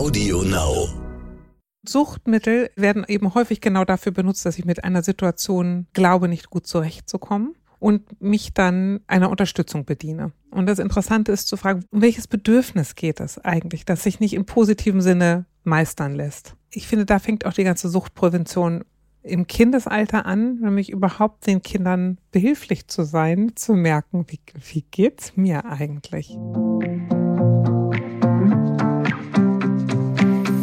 Audio Now. Suchtmittel werden eben häufig genau dafür benutzt, dass ich mit einer Situation glaube, nicht gut zurechtzukommen und mich dann einer Unterstützung bediene. Und das Interessante ist zu fragen, um welches Bedürfnis geht es eigentlich, das sich nicht im positiven Sinne meistern lässt. Ich finde, da fängt auch die ganze Suchtprävention im Kindesalter an, nämlich überhaupt den Kindern behilflich zu sein, zu merken, wie, wie geht's mir eigentlich?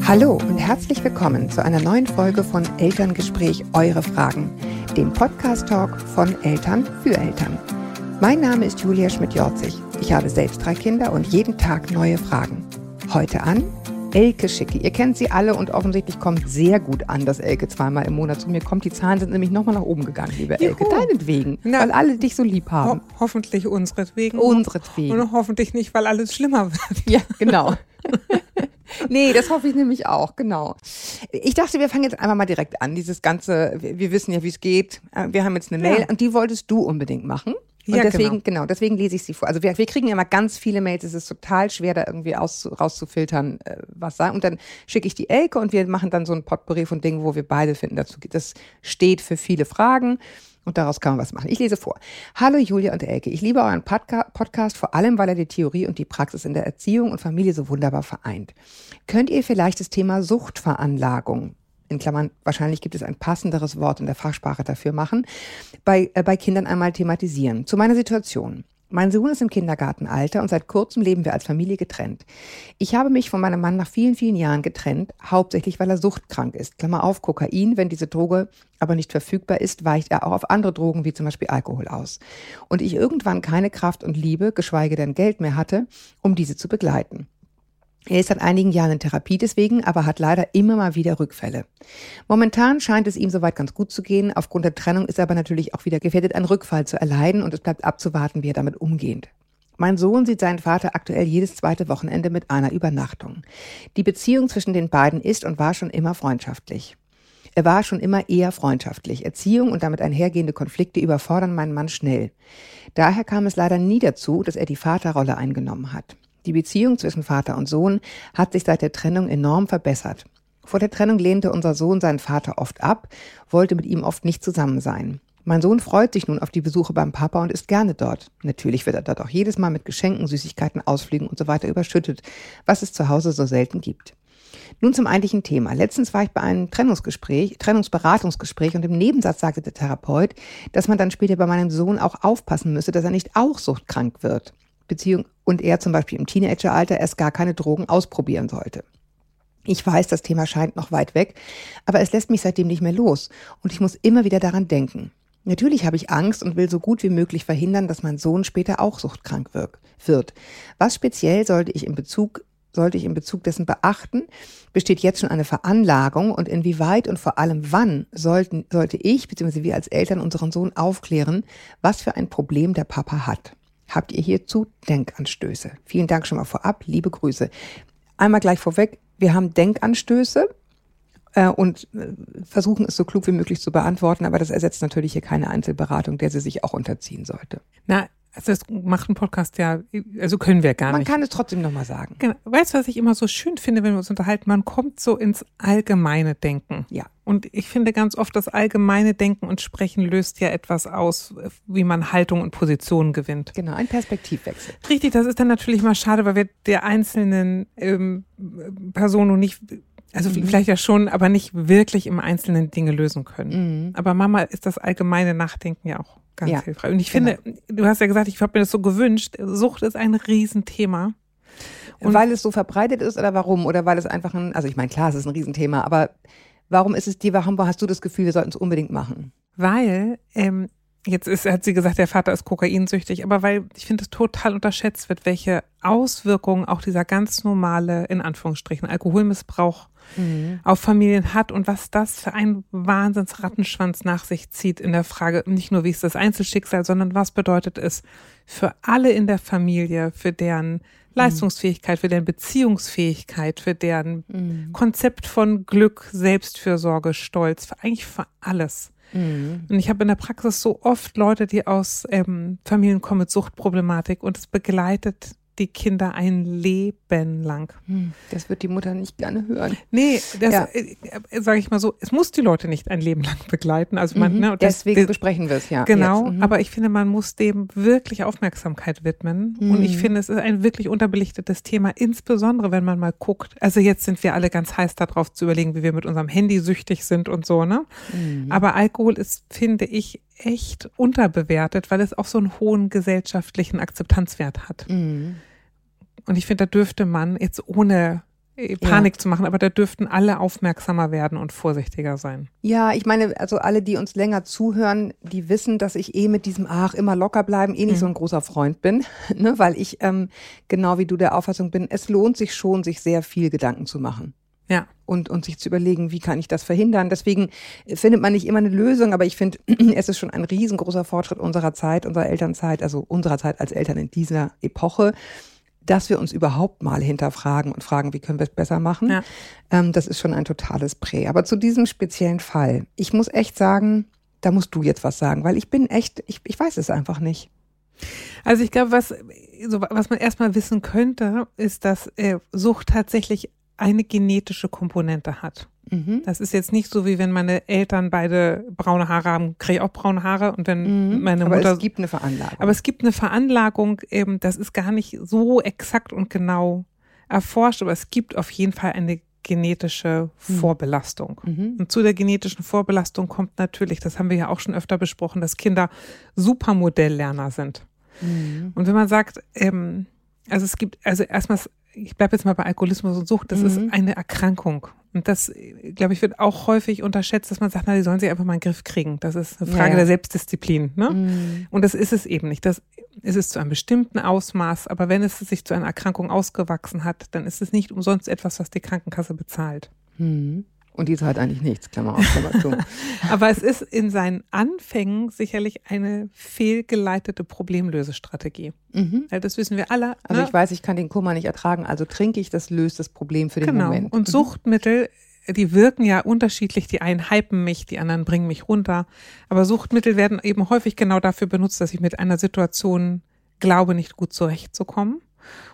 Hallo und herzlich willkommen zu einer neuen Folge von Elterngespräch Eure Fragen, dem Podcast-Talk von Eltern für Eltern. Mein Name ist Julia Schmidt-Jorzig. Ich habe selbst drei Kinder und jeden Tag neue Fragen. Heute an Elke Schicke. Ihr kennt sie alle und offensichtlich kommt sehr gut an, dass Elke zweimal im Monat zu mir kommt. Die Zahlen sind nämlich nochmal nach oben gegangen, liebe Juhu. Elke. Deinetwegen, Na, weil alle dich so lieb haben. Ho hoffentlich unseretwegen. Unseretwegen. Und hoffentlich nicht, weil alles schlimmer wird. Ja, genau. nee, das hoffe ich nämlich auch, genau. Ich dachte, wir fangen jetzt einfach mal direkt an. Dieses ganze, wir wissen ja, wie es geht. Wir haben jetzt eine Mail ja. und die wolltest du unbedingt machen. Und ja, deswegen, genau. genau. deswegen lese ich sie vor. Also wir, wir kriegen ja immer ganz viele Mails, es ist total schwer, da irgendwie aus, rauszufiltern, äh, was sagen. Und dann schicke ich die Elke und wir machen dann so ein Potpourri von Dingen, wo wir beide finden, dazu das steht für viele Fragen. Und daraus kann man was machen. Ich lese vor. Hallo Julia und Elke. Ich liebe euren Podca Podcast, vor allem weil er die Theorie und die Praxis in der Erziehung und Familie so wunderbar vereint. Könnt ihr vielleicht das Thema Suchtveranlagung in Klammern, wahrscheinlich gibt es ein passenderes Wort in der Fachsprache dafür machen, bei, äh, bei Kindern einmal thematisieren. Zu meiner Situation. Mein Sohn ist im Kindergartenalter und seit kurzem leben wir als Familie getrennt. Ich habe mich von meinem Mann nach vielen, vielen Jahren getrennt, hauptsächlich weil er suchtkrank ist. Klammer auf, Kokain, wenn diese Droge aber nicht verfügbar ist, weicht er auch auf andere Drogen wie zum Beispiel Alkohol aus. Und ich irgendwann keine Kraft und Liebe, geschweige denn Geld mehr hatte, um diese zu begleiten. Er ist seit einigen Jahren in Therapie deswegen, aber hat leider immer mal wieder Rückfälle. Momentan scheint es ihm soweit ganz gut zu gehen. Aufgrund der Trennung ist er aber natürlich auch wieder gefährdet, einen Rückfall zu erleiden und es bleibt abzuwarten, wie er damit umgeht. Mein Sohn sieht seinen Vater aktuell jedes zweite Wochenende mit einer Übernachtung. Die Beziehung zwischen den beiden ist und war schon immer freundschaftlich. Er war schon immer eher freundschaftlich. Erziehung und damit einhergehende Konflikte überfordern meinen Mann schnell. Daher kam es leider nie dazu, dass er die Vaterrolle eingenommen hat. Die Beziehung zwischen Vater und Sohn hat sich seit der Trennung enorm verbessert. Vor der Trennung lehnte unser Sohn seinen Vater oft ab, wollte mit ihm oft nicht zusammen sein. Mein Sohn freut sich nun auf die Besuche beim Papa und ist gerne dort. Natürlich wird er dort auch jedes Mal mit Geschenken, Süßigkeiten, Ausflügen und so weiter überschüttet, was es zu Hause so selten gibt. Nun zum eigentlichen Thema. Letztens war ich bei einem Trennungsgespräch, Trennungsberatungsgespräch und im Nebensatz sagte der Therapeut, dass man dann später bei meinem Sohn auch aufpassen müsse, dass er nicht auch suchtkrank wird. Beziehung und er zum Beispiel im Teenageralter erst gar keine Drogen ausprobieren sollte. Ich weiß, das Thema scheint noch weit weg, aber es lässt mich seitdem nicht mehr los und ich muss immer wieder daran denken. Natürlich habe ich Angst und will so gut wie möglich verhindern, dass mein Sohn später auch suchtkrank wird. Was speziell sollte ich in Bezug sollte ich in Bezug dessen beachten? Besteht jetzt schon eine Veranlagung und inwieweit und vor allem wann sollten, sollte ich bzw. wir als Eltern unseren Sohn aufklären, was für ein Problem der Papa hat? Habt ihr hierzu Denkanstöße. Vielen Dank schon mal vorab, liebe Grüße. Einmal gleich vorweg, wir haben Denkanstöße äh, und äh, versuchen es so klug wie möglich zu beantworten, aber das ersetzt natürlich hier keine Einzelberatung, der sie sich auch unterziehen sollte. Na, also das macht ein Podcast ja, also können wir gar man nicht. Man kann es trotzdem nochmal sagen. Genau. Weißt du, was ich immer so schön finde, wenn wir uns unterhalten? Man kommt so ins allgemeine Denken. Ja. Und ich finde ganz oft, das allgemeine Denken und Sprechen löst ja etwas aus, wie man Haltung und Positionen gewinnt. Genau, ein Perspektivwechsel. Richtig, das ist dann natürlich mal schade, weil wir der einzelnen ähm, Person nicht also mhm. vielleicht ja schon, aber nicht wirklich im Einzelnen Dinge lösen können. Mhm. Aber Mama ist das allgemeine Nachdenken ja auch ganz ja, hilfreich. Und ich genau. finde, du hast ja gesagt, ich habe mir das so gewünscht, Sucht ist ein Riesenthema. Und weil es so verbreitet ist oder warum? Oder weil es einfach ein, also ich meine, klar, es ist ein Riesenthema, aber warum ist es dir, warum hast du das Gefühl, wir sollten es unbedingt machen? Weil ähm, Jetzt ist, hat sie gesagt, der Vater ist kokainsüchtig, aber weil ich finde es total unterschätzt wird, welche Auswirkungen auch dieser ganz normale, in Anführungsstrichen, Alkoholmissbrauch mhm. auf Familien hat und was das für einen Wahnsinnsrattenschwanz nach sich zieht in der Frage, nicht nur wie ist das Einzelschicksal, sondern was bedeutet es für alle in der Familie, für deren. Leistungsfähigkeit, für deren Beziehungsfähigkeit, für deren mhm. Konzept von Glück, Selbstfürsorge, Stolz, für eigentlich für alles. Mhm. Und ich habe in der Praxis so oft Leute, die aus ähm, Familien kommen mit Suchtproblematik und es begleitet die Kinder ein Leben lang. Hm, das wird die Mutter nicht gerne hören. Nee, das ja. äh, äh sage ich mal so, es muss die Leute nicht ein Leben lang begleiten. Also man, mhm, ne, das, deswegen das, besprechen wir es ja. Genau, mhm. aber ich finde, man muss dem wirklich Aufmerksamkeit widmen. Mhm. Und ich mhm. finde, es ist ein wirklich unterbelichtetes Thema, insbesondere wenn man mal guckt. Also jetzt sind wir alle ganz heiß darauf zu überlegen, wie wir mit unserem Handy süchtig sind und so, ne? Mhm. Aber Alkohol ist, finde ich, echt unterbewertet, weil es auch so einen hohen gesellschaftlichen Akzeptanzwert hat. Mhm. Und ich finde, da dürfte man jetzt ohne äh, Panik ja. zu machen, aber da dürften alle aufmerksamer werden und vorsichtiger sein. Ja, ich meine, also alle, die uns länger zuhören, die wissen, dass ich eh mit diesem Ach, immer locker bleiben, eh nicht mhm. so ein großer Freund bin, ne? weil ich ähm, genau wie du der Auffassung bin, es lohnt sich schon, sich sehr viel Gedanken zu machen. Ja. Und, und sich zu überlegen, wie kann ich das verhindern. Deswegen findet man nicht immer eine Lösung, aber ich finde, es ist schon ein riesengroßer Fortschritt unserer Zeit, unserer Elternzeit, also unserer Zeit als Eltern in dieser Epoche, dass wir uns überhaupt mal hinterfragen und fragen, wie können wir es besser machen. Ja. Ähm, das ist schon ein totales Prä. Aber zu diesem speziellen Fall, ich muss echt sagen, da musst du jetzt was sagen, weil ich bin echt, ich, ich weiß es einfach nicht. Also ich glaube, was, so, was man erstmal wissen könnte, ist, dass äh, Sucht tatsächlich eine genetische Komponente hat. Mhm. Das ist jetzt nicht so, wie wenn meine Eltern beide braune Haare haben, kriege ich auch braune Haare und wenn mhm. meine Mutter. Aber es gibt eine Veranlagung. Aber es gibt eine Veranlagung, eben, das ist gar nicht so exakt und genau erforscht, aber es gibt auf jeden Fall eine genetische mhm. Vorbelastung. Mhm. Und zu der genetischen Vorbelastung kommt natürlich, das haben wir ja auch schon öfter besprochen, dass Kinder Supermodelllerner sind. Mhm. Und wenn man sagt, ähm, also es gibt, also erstmal ich bleibe jetzt mal bei Alkoholismus und Sucht, das mhm. ist eine Erkrankung. Und das, glaube ich, wird auch häufig unterschätzt, dass man sagt, na, die sollen sich einfach mal in den Griff kriegen. Das ist eine Frage ja. der Selbstdisziplin. Ne? Mhm. Und das ist es eben nicht. Das ist es zu einem bestimmten Ausmaß, aber wenn es sich zu einer Erkrankung ausgewachsen hat, dann ist es nicht umsonst etwas, was die Krankenkasse bezahlt. Mhm. Und die zahlt eigentlich nichts, Klammer auf, Klammer zu. Aber es ist in seinen Anfängen sicherlich eine fehlgeleitete Problemlösestrategie. Mhm. Ja, das wissen wir alle. Also ne? ich weiß, ich kann den Kummer nicht ertragen, also trinke ich, das löst das Problem für den genau. Moment. Und mhm. Suchtmittel, die wirken ja unterschiedlich. Die einen hypen mich, die anderen bringen mich runter. Aber Suchtmittel werden eben häufig genau dafür benutzt, dass ich mit einer Situation glaube, nicht gut zurechtzukommen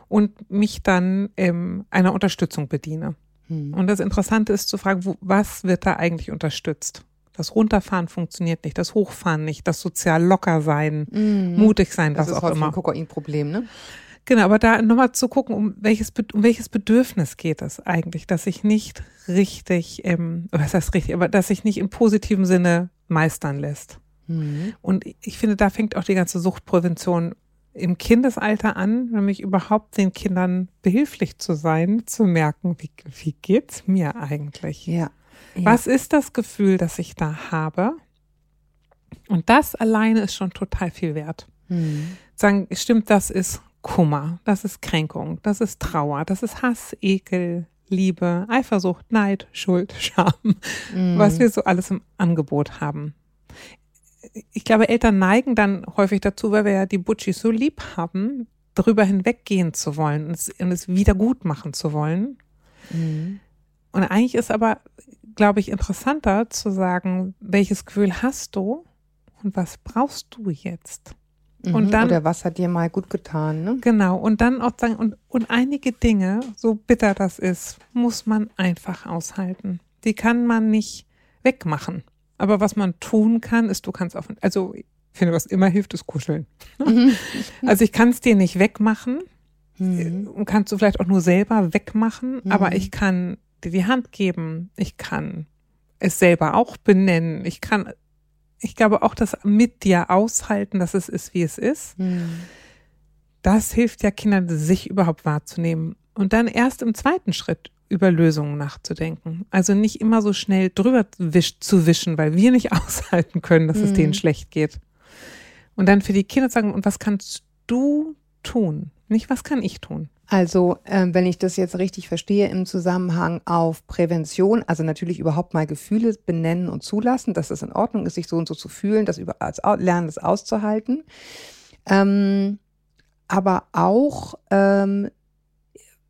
und mich dann ähm, einer Unterstützung bediene. Mhm. Und das Interessante ist zu fragen, wo, was wird da eigentlich unterstützt? Das Runterfahren funktioniert nicht, das Hochfahren nicht, das sozial locker sein, mhm. mutig sein, das was auch immer. Das ist ein Kokainproblem, ne? Genau, aber da nochmal zu gucken, um welches, um welches Bedürfnis geht es eigentlich, dass ich nicht richtig, ähm, was heißt richtig, aber dass sich nicht im positiven Sinne meistern lässt. Mhm. Und ich finde, da fängt auch die ganze Suchtprävention im Kindesalter an, nämlich überhaupt den Kindern behilflich zu sein, zu merken, wie, wie geht's mir eigentlich? Ja. ja. Was ist das Gefühl, das ich da habe? Und das alleine ist schon total viel wert. Mhm. Sagen, stimmt, das ist Kummer, das ist Kränkung, das ist Trauer, das ist Hass, Ekel, Liebe, Eifersucht, Neid, Schuld, Scham, mhm. was wir so alles im Angebot haben ich glaube, Eltern neigen dann häufig dazu, weil wir ja die Butchis so lieb haben, darüber hinweggehen zu wollen und es, und es wieder gut machen zu wollen. Mhm. Und eigentlich ist aber, glaube ich, interessanter zu sagen, welches Gefühl hast du und was brauchst du jetzt? Mhm, und dann, oder was hat dir mal gut getan, ne? Genau. Und dann auch sagen, und, und einige Dinge, so bitter das ist, muss man einfach aushalten. Die kann man nicht wegmachen. Aber was man tun kann, ist, du kannst auf, also ich finde, was immer hilft, ist kuscheln. Mhm. Also ich kann es dir nicht wegmachen mhm. und kannst du vielleicht auch nur selber wegmachen, mhm. aber ich kann dir die Hand geben, ich kann es selber auch benennen, ich kann, ich glaube auch das mit dir aushalten, dass es ist, wie es ist. Mhm. Das hilft ja Kindern, sich überhaupt wahrzunehmen. Und dann erst im zweiten Schritt über Lösungen nachzudenken. Also nicht immer so schnell drüber wisch, zu wischen, weil wir nicht aushalten können, dass mhm. es denen schlecht geht. Und dann für die Kinder sagen, und was kannst du tun? Nicht, was kann ich tun? Also, ähm, wenn ich das jetzt richtig verstehe, im Zusammenhang auf Prävention, also natürlich überhaupt mal Gefühle benennen und zulassen, dass es in Ordnung ist, sich so und so zu fühlen, das über, als lernen, das auszuhalten. Ähm, aber auch ähm,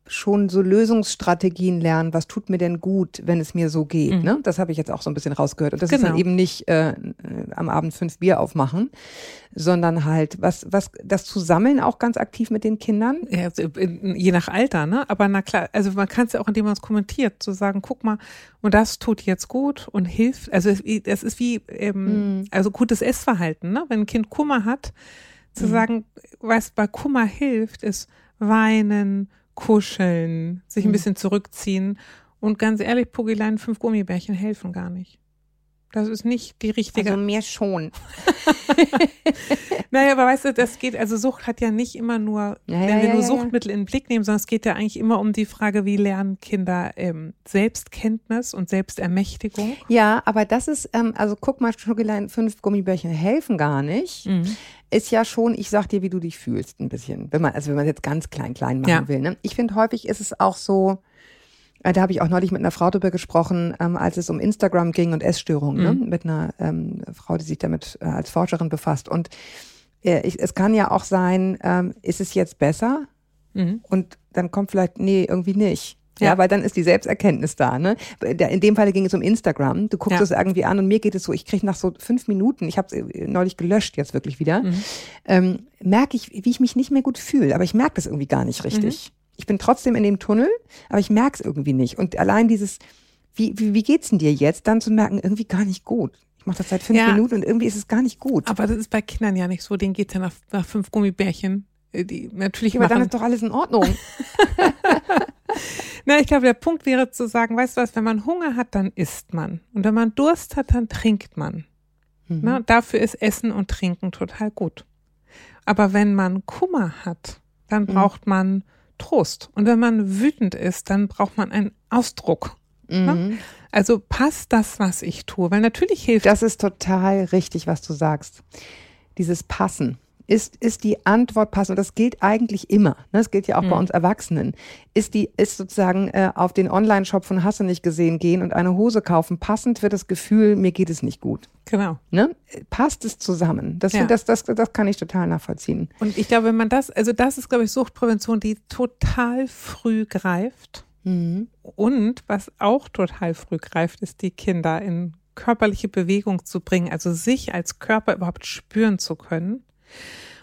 schon so Lösungsstrategien lernen, was tut mir denn gut, wenn es mir so geht. Mhm. Ne? Das habe ich jetzt auch so ein bisschen rausgehört. Und das genau. ist dann genau. eben nicht äh, am Abend fünf Bier aufmachen, sondern halt was, was das zu sammeln auch ganz aktiv mit den Kindern. Ja, je nach Alter, ne? Aber na klar, also man kann es ja auch, indem man es kommentiert, zu sagen, guck mal, und das tut jetzt gut und hilft. Also es, ist wie ähm, mhm. also gutes Essverhalten, ne? Wenn ein Kind Kummer hat, zu mhm. sagen, was bei Kummer hilft, ist weinen, kuscheln, sich ein mhm. bisschen zurückziehen. Und ganz ehrlich, Pugilein, fünf Gummibärchen helfen gar nicht. Das ist nicht die richtige. Also mir schon. naja, aber weißt du, das geht, also Sucht hat ja nicht immer nur, ja, wenn ja, wir ja, nur Suchtmittel in den Blick nehmen, sondern es geht ja eigentlich immer um die Frage, wie lernen Kinder ähm, Selbstkenntnis und Selbstermächtigung. Ja, aber das ist, ähm, also guck mal, Schokolein, fünf Gummibärchen helfen gar nicht. Mhm. Ist ja schon, ich sag dir, wie du dich fühlst, ein bisschen. Wenn man, also wenn man jetzt ganz klein, klein machen will. Ne? Ich finde, häufig ist es auch so, da habe ich auch neulich mit einer Frau drüber gesprochen, ähm, als es um Instagram ging und Essstörungen, ne? mhm. ne? mit einer ähm, Frau, die sich damit äh, als Forscherin befasst. Und äh, ich, es kann ja auch sein, ähm, ist es jetzt besser? Mhm. Und dann kommt vielleicht, nee, irgendwie nicht. Ja, ja, weil dann ist die Selbsterkenntnis da. Ne? In dem Fall ging es um Instagram. Du guckst ja. es irgendwie an und mir geht es so, ich kriege nach so fünf Minuten, ich habe es äh, neulich gelöscht jetzt wirklich wieder, mhm. ähm, merke ich, wie ich mich nicht mehr gut fühle. Aber ich merke das irgendwie gar nicht richtig. Mhm ich bin trotzdem in dem Tunnel, aber ich merke es irgendwie nicht. Und allein dieses, wie, wie, wie geht's denn dir jetzt, dann zu merken, irgendwie gar nicht gut. Ich mache das seit fünf ja, Minuten und irgendwie ist es gar nicht gut. Aber das ist bei Kindern ja nicht so. Denen geht's ja nach, nach fünf Gummibärchen. Äh, die natürlich aber dann ist doch alles in Ordnung. Na, ich glaube, der Punkt wäre zu sagen, weißt du was, wenn man Hunger hat, dann isst man. Und wenn man Durst hat, dann trinkt man. Mhm. Na, dafür ist Essen und Trinken total gut. Aber wenn man Kummer hat, dann mhm. braucht man Trost. Und wenn man wütend ist, dann braucht man einen Ausdruck. Ne? Mhm. Also passt das, was ich tue, weil natürlich hilft. Das ist total richtig, was du sagst. Dieses Passen ist, ist die Antwort passend, und das gilt eigentlich immer, ne? das gilt ja auch mhm. bei uns Erwachsenen, ist die, ist sozusagen äh, auf den Online-Shop von Hasse nicht gesehen gehen und eine Hose kaufen, passend für das Gefühl, mir geht es nicht gut. Genau. Ne? Passt es zusammen? Das, ja. das, das, das kann ich total nachvollziehen. Und ich glaube, wenn man das, also das ist, glaube ich, Suchtprävention, die total früh greift. Mhm. Und was auch total früh greift, ist die Kinder in körperliche Bewegung zu bringen, also sich als Körper überhaupt spüren zu können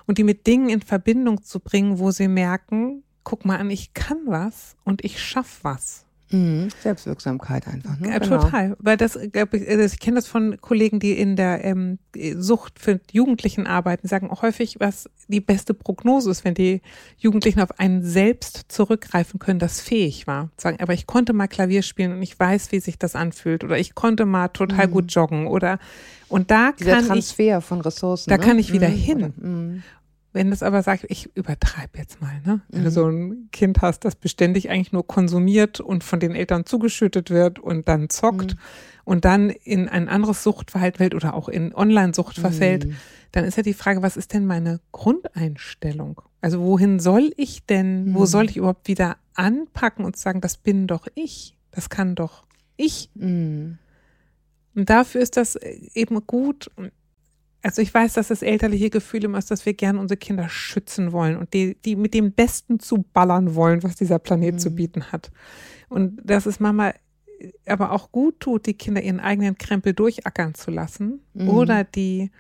und die mit Dingen in Verbindung zu bringen, wo sie merken, guck mal an, ich kann was und ich schaff was. Mhm. Selbstwirksamkeit einfach. Ne? Ja, genau. Total. Weil das, ich, also ich kenne das von Kollegen, die in der ähm, Sucht für Jugendlichen arbeiten, sagen auch häufig, was die beste Prognose ist, wenn die Jugendlichen auf einen selbst zurückgreifen können, das fähig war. Sagen, aber ich konnte mal Klavier spielen und ich weiß, wie sich das anfühlt. Oder ich konnte mal total mhm. gut joggen. Oder und da Dieser kann Transfer ich, von Ressourcen. Da ne? kann ich wieder mhm. hin. Mhm. Wenn das aber sagt, ich übertreibe jetzt mal, ne? Wenn mhm. du so ein Kind hast, das beständig eigentlich nur konsumiert und von den Eltern zugeschüttet wird und dann zockt mhm. und dann in ein anderes Suchtverhalten fällt oder auch in Online-Sucht verfällt, mhm. dann ist ja die Frage, was ist denn meine Grundeinstellung? Also wohin soll ich denn, wo mhm. soll ich überhaupt wieder anpacken und sagen, das bin doch ich, das kann doch ich. Mhm. Und dafür ist das eben gut, also ich weiß, dass das elterliche Gefühl immer ist, dass wir gerne unsere Kinder schützen wollen und die, die mit dem Besten zu ballern wollen, was dieser Planet mhm. zu bieten hat. Und dass es Mama aber auch gut tut, die Kinder ihren eigenen Krempel durchackern zu lassen mhm. oder die,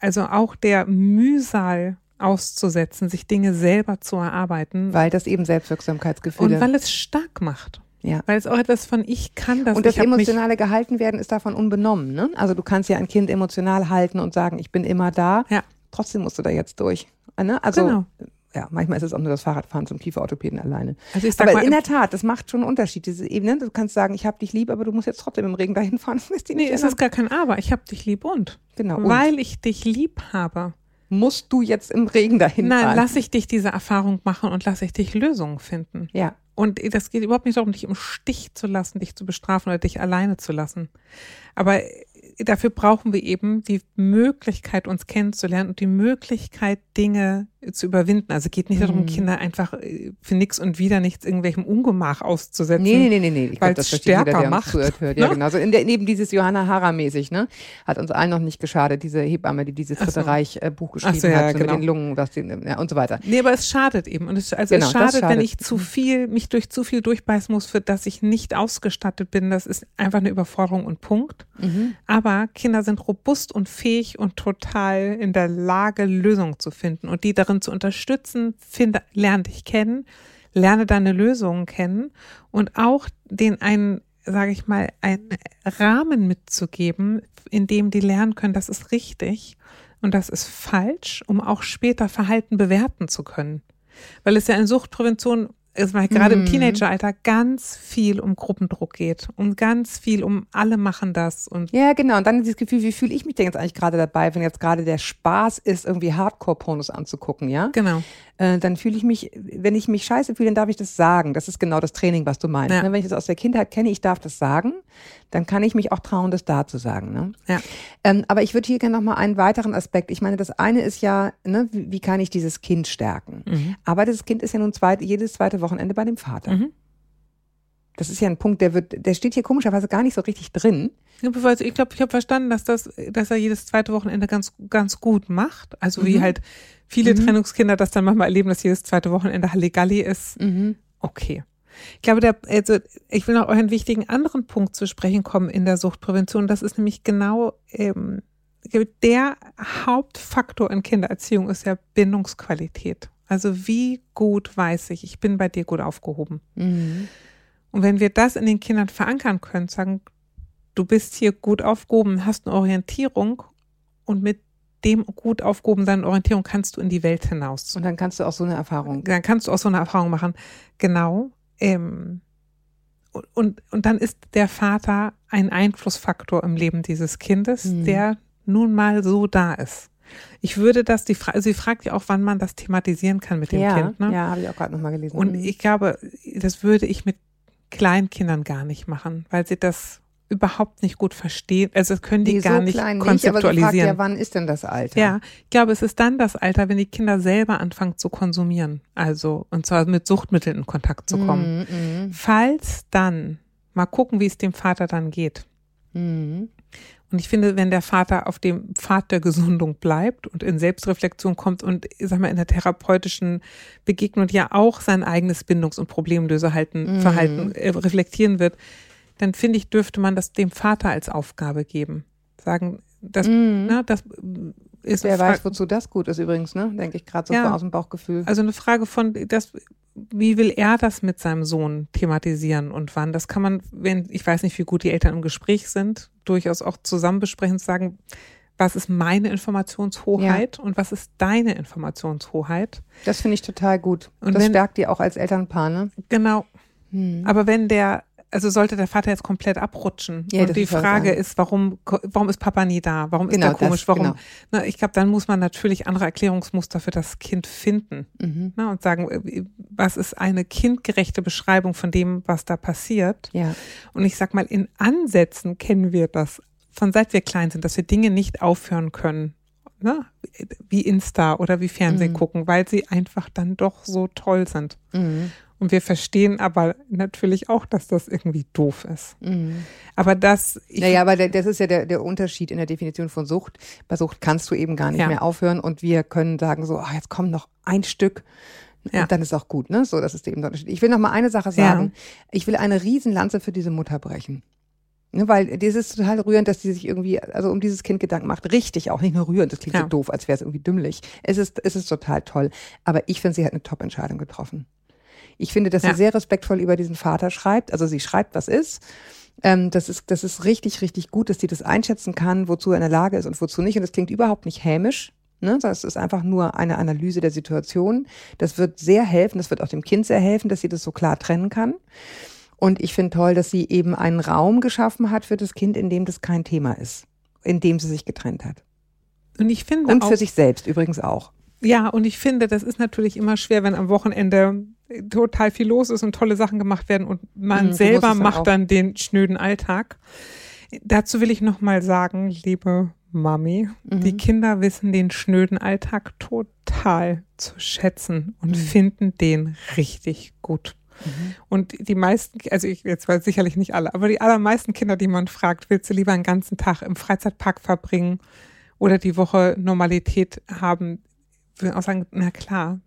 also auch der Mühsal auszusetzen, sich Dinge selber zu erarbeiten. Weil das eben Selbstwirksamkeitsgefühle. Und weil es stark macht. Ja. Weil es auch etwas von ich kann das. Und das emotionale gehalten werden ist davon unbenommen. Ne? Also du kannst ja ein Kind emotional halten und sagen, ich bin immer da. Ja. Trotzdem musst du da jetzt durch. Ne? Also genau. ja, manchmal ist es auch nur das Fahrradfahren zum Kieferorthopäden alleine. Also aber mal, in der Tat, das macht schon einen Unterschied, diese Ebene. Du kannst sagen, ich habe dich lieb, aber du musst jetzt trotzdem im Regen dahin fahren. Das nee, ist das gar kein Aber. Ich habe dich lieb und. Genau. Und. Weil ich dich lieb habe. Musst du jetzt im Regen dahin Nein, fahren? Nein, lass ich dich diese Erfahrung machen und lass ich dich Lösungen finden. Ja. Und das geht überhaupt nicht darum, dich im Stich zu lassen, dich zu bestrafen oder dich alleine zu lassen. Aber dafür brauchen wir eben die Möglichkeit, uns kennenzulernen und die Möglichkeit, Dinge zu überwinden. Also geht nicht darum, Mhm. Kinder einfach äh, für nix und wieder nichts irgendwelchem Ungemach auszusetzen. Nee, nee, nee, nee, nee. Ich Weil glaube, das versteht jeder, stärker der macht, zuhört. Hört. Ja, ne? genau. So in der, neben dieses Johanna Hara-mäßig, ne? Hat uns allen noch nicht geschadet, diese Hebamme, die dieses Dritte so. Reich-Buch Ach geschrieben so, ja, hat, so genau. mit den Lungen was die, ja, und so weiter. Nee, aber es schadet eben. Und es, also Genau, es das schadet, wenn schadet. ich zu viel, mich durch zu viel durchbeißen muss, für das ich nicht ausgestattet bin. Das ist einfach eine Überforderung und Punkt. Mhm. Aber Kinder sind robust und fähig und total in der Lage, Lösungen zu finden und die darin zu unterstützen. Finde, lerne dich kennen, lerne deine Lösungen kennen und auch den einen, sage ich mal, einen Rahmen mitzugeben, in dem die lernen können, das ist richtig und das ist falsch, um auch später Verhalten bewerten zu können. Weil es ja in Suchtprävention es mal gerade im Mhm. Teenageralter ganz viel um Gruppendruck geht und ganz viel um alle machen das und Ja, genau. Und dann dieses Gefühl, wie fühle ich mich denn jetzt eigentlich gerade dabei, wenn jetzt gerade der Spaß ist, irgendwie Hardcore-Pornos anzugucken, ja? genau. Äh, dann fühle ich mich, wenn ich mich scheiße fühle, dann darf ich das sagen. Das ist genau das Training, was du meinst. Ja. Ne? Wenn ich das aus der Kindheit kenne, ich darf das sagen, dann kann ich mich auch trauen, das da zu sagen. Ne? Ja. Ähm, aber ich würde hier gerne noch mal einen weiteren Aspekt. Ich meine, das eine ist ja, ne, wie, wie kann ich dieses Kind stärken? Mhm. Aber das Kind ist ja nun zweit, jedes zweite Wochenende bei dem Vater. Mhm. Das ist ja ein Punkt, der wird, der steht hier komischerweise gar nicht so richtig drin. Ich glaube, ich habe verstanden, dass das, dass er jedes zweite Wochenende ganz, ganz gut macht. Also wie Mhm. halt viele Mhm. Trennungskinder das dann manchmal erleben, dass jedes zweite Wochenende Halligalli ist. Okay. Ich glaube, der, also ich will noch auf einen wichtigen anderen Punkt zu sprechen kommen in der Suchtprävention. Das ist nämlich genau ähm, der Hauptfaktor in Kindererziehung ist ja Bindungsqualität. Also wie gut weiß ich, ich bin bei dir gut aufgehoben. Mhm. Und wenn wir das in den Kindern verankern können, sagen, du bist hier gut aufgehoben, hast eine Orientierung und mit dem gut aufgehobenen Orientierung kannst du in die Welt hinaus. Und dann kannst du auch so eine Erfahrung. Dann kannst du auch so eine Erfahrung machen. Genau. Ähm, und, und, dann ist der Vater ein Einflussfaktor im Leben dieses Kindes, Mhm. der nun mal so da ist. Ich würde das, die Frage, sie fragt ja auch, wann man das thematisieren kann mit dem ja, Kind. Ne? ja, habe ich auch gerade nochmal gelesen. Und Mhm. ich glaube, das würde ich mit Kleinkindern gar nicht machen, weil sie das überhaupt nicht gut verstehen. Also das können die Nee, gar so nicht klein nicht, aber sie fragt konzeptualisieren. ja, wann ist denn das Alter? Ja, ich glaube, es ist dann das Alter, wenn die Kinder selber anfangen zu konsumieren. Also, und zwar mit Suchtmitteln in Kontakt zu kommen. Mhm, Falls dann, mal gucken, wie es dem Vater dann geht. mhm. Und ich finde, wenn der Vater auf dem Pfad der Gesundung bleibt und in Selbstreflexion kommt und, ich sag mal, in der therapeutischen Begegnung ja auch sein eigenes Bindungs- und Problemlösehalten, Mhm. Verhalten äh, reflektieren wird, dann finde ich, dürfte man das dem Vater als Aufgabe geben. Sagen, das, Mhm. na, das ist Wer weiß, wozu das gut ist übrigens, ne? Denke ich gerade so Ja. aus dem Bauchgefühl. Also eine Frage von, das, wie will er das mit seinem Sohn thematisieren und wann? Das kann man, wenn, ich weiß nicht, wie gut die Eltern im Gespräch sind, durchaus auch zusammen besprechen, und sagen, was ist meine Informationshoheit und was ist deine Informationshoheit? Das finde ich total gut. Und das wenn- stärkt dir auch als Elternpaar, ne? Genau. Hm. Aber wenn der, also sollte der Vater jetzt komplett abrutschen Ja, und die Frage ist, warum, warum ist Papa nie da? Warum ist Genau, er komisch? das, warum? genau. Na, ich glaube, dann muss man natürlich andere Erklärungsmuster für das Kind finden. Mhm. Na, und sagen, äh, was ist eine kindgerechte Beschreibung von dem, was da passiert? Ja. Und ich sag mal, in Ansätzen kennen wir das von seit wir klein sind, dass wir Dinge nicht aufhören können. Ne? Wie Insta oder wie Fernsehen Mhm. gucken, weil sie einfach dann doch so toll sind. Mhm. Und wir verstehen aber natürlich auch, dass das irgendwie doof ist. Mhm. Aber das, ich, Naja, aber das ist ja der, der Unterschied in der Definition von Sucht. Bei Sucht kannst du eben gar nicht Ja. mehr aufhören und wir können sagen so, ah, jetzt kommt noch ein Stück Ja. und dann ist auch gut, ne? So, das ist eben der Unterschied. Ich will noch mal eine Sache sagen. Ich will eine Riesenlanze für diese Mutter brechen. Ne, weil das ist total rührend, dass die sich irgendwie, also um dieses Kind Gedanken macht. Richtig auch, nicht nur rührend, das klingt Ja. so doof, als wäre es irgendwie dümmlich. Es ist, es ist total toll. Aber ich finde, sie hat eine Top-Entscheidung getroffen. Ich finde, dass Ja. sie sehr respektvoll über diesen Vater schreibt. Also sie schreibt, was ist. Ähm, das ist, das ist richtig, richtig gut, dass sie das einschätzen kann, wozu er in der Lage ist und wozu nicht. Und das klingt überhaupt nicht hämisch. Ne? Das ist einfach nur eine Analyse der Situation. Das wird sehr helfen, das wird auch dem Kind sehr helfen, dass sie das so klar trennen kann. Und ich finde toll, dass sie eben einen Raum geschaffen hat für das Kind, in dem das kein Thema ist, in dem sie sich getrennt hat. und ich finde Und auch, für sich selbst übrigens auch. Ja, und ich finde, das ist natürlich immer schwer, wenn am Wochenende total viel los ist und tolle Sachen gemacht werden und man Mhm, selber dann macht auch. dann den schnöden Alltag. Dazu will ich noch mal sagen, liebe Mami, mhm. die Kinder wissen den schnöden Alltag total zu schätzen und mhm. finden den richtig gut. Mhm. Und die meisten, also ich jetzt weiß sicherlich nicht alle, aber die allermeisten Kinder, die man fragt, willst du lieber einen ganzen Tag im Freizeitpark verbringen oder die Woche Normalität haben, würden auch sagen, na klar,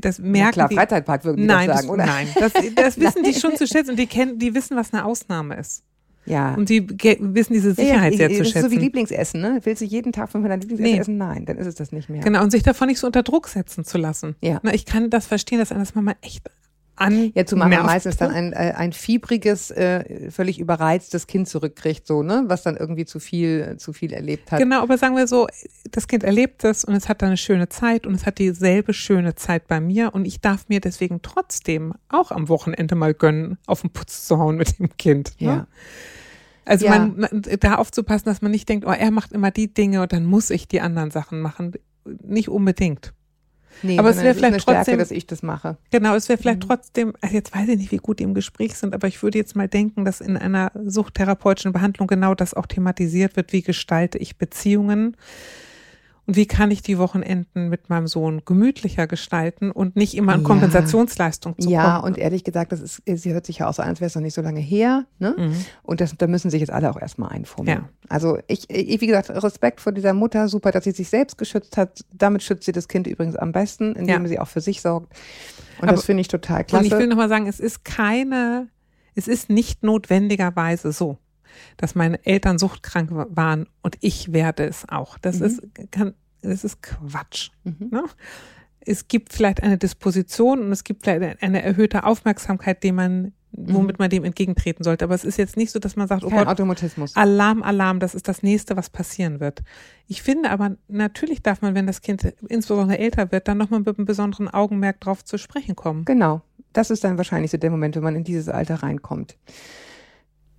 das merken na klar, Freizeitpark würden die nein, das sagen, oder? Nein, das, das wissen die schon zu schätzen und die kennen, die wissen, was eine Ausnahme ist. Ja. Und die wissen diese Sicherheit ja, ja, sehr zu schätzen. Das ist so wie Lieblingsessen, ne? Willst du jeden Tag von deinem Lieblingsessen nee. essen? Nein, dann ist es das nicht mehr. Genau, und sich davon nicht so unter Druck setzen zu lassen. Ja. Na, ich kann das verstehen, dass das Mama echt an. Ja, zumal man meistens dann ein, äh, ein fiebriges, äh, völlig überreiztes Kind zurückkriegt, so, ne, was dann irgendwie zu viel, zu viel erlebt hat. Genau, aber sagen wir so, das Kind erlebt es und es hat dann eine schöne Zeit und es hat dieselbe schöne Zeit bei mir und ich darf mir deswegen trotzdem auch am Wochenende mal gönnen, auf den Putz zu hauen mit dem Kind. Ne? Ja. Also ja. man, man, da aufzupassen, dass man nicht denkt, oh, er macht immer die Dinge und dann muss ich die anderen Sachen machen. Nicht unbedingt. Nee, aber es wäre vielleicht trotzdem, Stärke, dass ich das mache. Genau, es wäre vielleicht mhm. trotzdem, also jetzt weiß ich nicht, wie gut die im Gespräch sind, aber ich würde jetzt mal denken, dass in einer suchttherapeutischen Behandlung genau das auch thematisiert wird, wie gestalte ich Beziehungen und wie kann ich die Wochenenden mit meinem Sohn gemütlicher gestalten und nicht immer an ja. Kompensationsleistung zu ja, kommen. Ja, und ehrlich gesagt, das ist, sie hört sich ja auch so an, als wäre es noch nicht so lange her. Ne? Mhm. Und das, da müssen sich jetzt alle auch erstmal einfummeln. Ja. Also ich, ich, wie gesagt, Respekt vor dieser Mutter, super, dass sie sich selbst geschützt hat. Damit schützt sie das Kind übrigens am besten, indem ja. sie auch für sich sorgt. Und Aber, das finde ich total klasse. Und ich will nochmal sagen, es ist keine, es ist nicht notwendigerweise so dass meine Eltern suchtkrank waren und ich werde es auch. Das mhm. ist kann, das ist Quatsch. Mhm. Ne? Es gibt vielleicht eine Disposition und es gibt vielleicht eine erhöhte Aufmerksamkeit, die man womit mhm. man dem entgegentreten sollte. Aber es ist jetzt nicht so, dass man sagt, oh Kein Gott, Automatismus. Alarm, Alarm, das ist das nächste, was passieren wird. Ich finde aber, natürlich darf man, wenn das Kind insbesondere älter wird, dann nochmal mit einem besonderen Augenmerk drauf zu sprechen kommen. Genau. Das ist dann wahrscheinlich so der Moment, wenn man in dieses Alter reinkommt.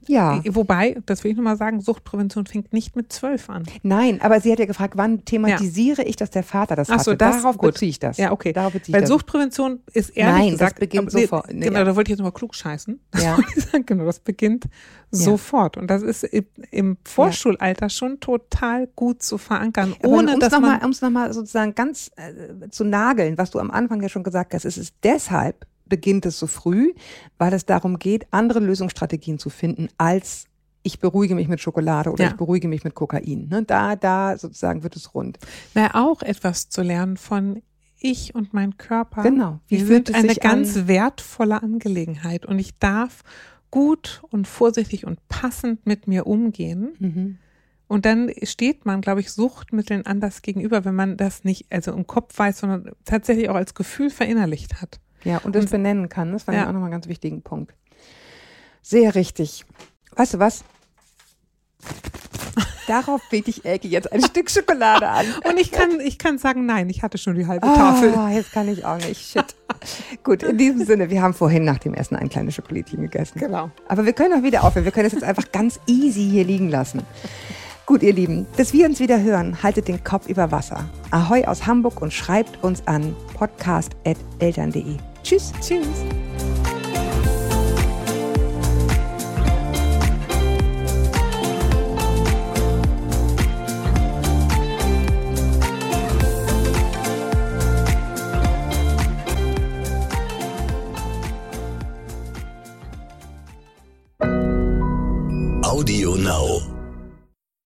Ja. Wobei, das will ich nochmal sagen, Suchtprävention fängt nicht mit zwölf an. Nein, aber sie hat ja gefragt, wann thematisiere ja. ich, dass der Vater das Ach so, Das, Darauf gut. beziehe ich das. Ja, okay. Darauf beziehe Weil das. Suchtprävention ist ehrlich Nein, gesagt. das beginnt aber, sofort. Nee, genau, da wollte ich jetzt nochmal klug scheißen. Ja. genau, das beginnt ja. sofort. Und das ist im Vorschulalter ja. schon total gut zu verankern, ohne aber dass noch man... Um es nochmal sozusagen ganz äh, zu nageln, was du am Anfang ja schon gesagt hast, es ist deshalb beginnt es so früh, weil es darum geht, andere Lösungsstrategien zu finden als ich beruhige mich mit Schokolade oder ja. ich beruhige mich mit Kokain. Ne? Da, da sozusagen wird es rund. Na, auch etwas zu lernen von ich und mein Körper. Genau. Wie wird eine ganz an? wertvolle Angelegenheit und ich darf gut und vorsichtig und passend mit mir umgehen. Mhm. Und dann steht man, glaube ich, Suchtmitteln anders gegenüber, wenn man das nicht also im Kopf weiß, sondern tatsächlich auch als Gefühl verinnerlicht hat. Ja, und das und, benennen kann. Das fand ja. ich auch nochmal einen ganz wichtigen Punkt. Sehr richtig. Weißt du was? Darauf bete ich Elke jetzt ein Stück Schokolade an. Und ich kann, ich kann sagen, nein, ich hatte schon die halbe Tafel. Oh, jetzt kann ich auch nicht. Shit. Gut, in diesem Sinne, wir haben vorhin nach dem Essen ein kleines Schokolädchen gegessen. Genau. Aber wir können auch wieder aufhören. Wir können es jetzt einfach ganz easy hier liegen lassen. Gut, ihr Lieben, bis wir uns wieder hören, haltet den Kopf über Wasser. Ahoi aus Hamburg und schreibt uns an podcast.eltern.de. Tschüss. Tschüss.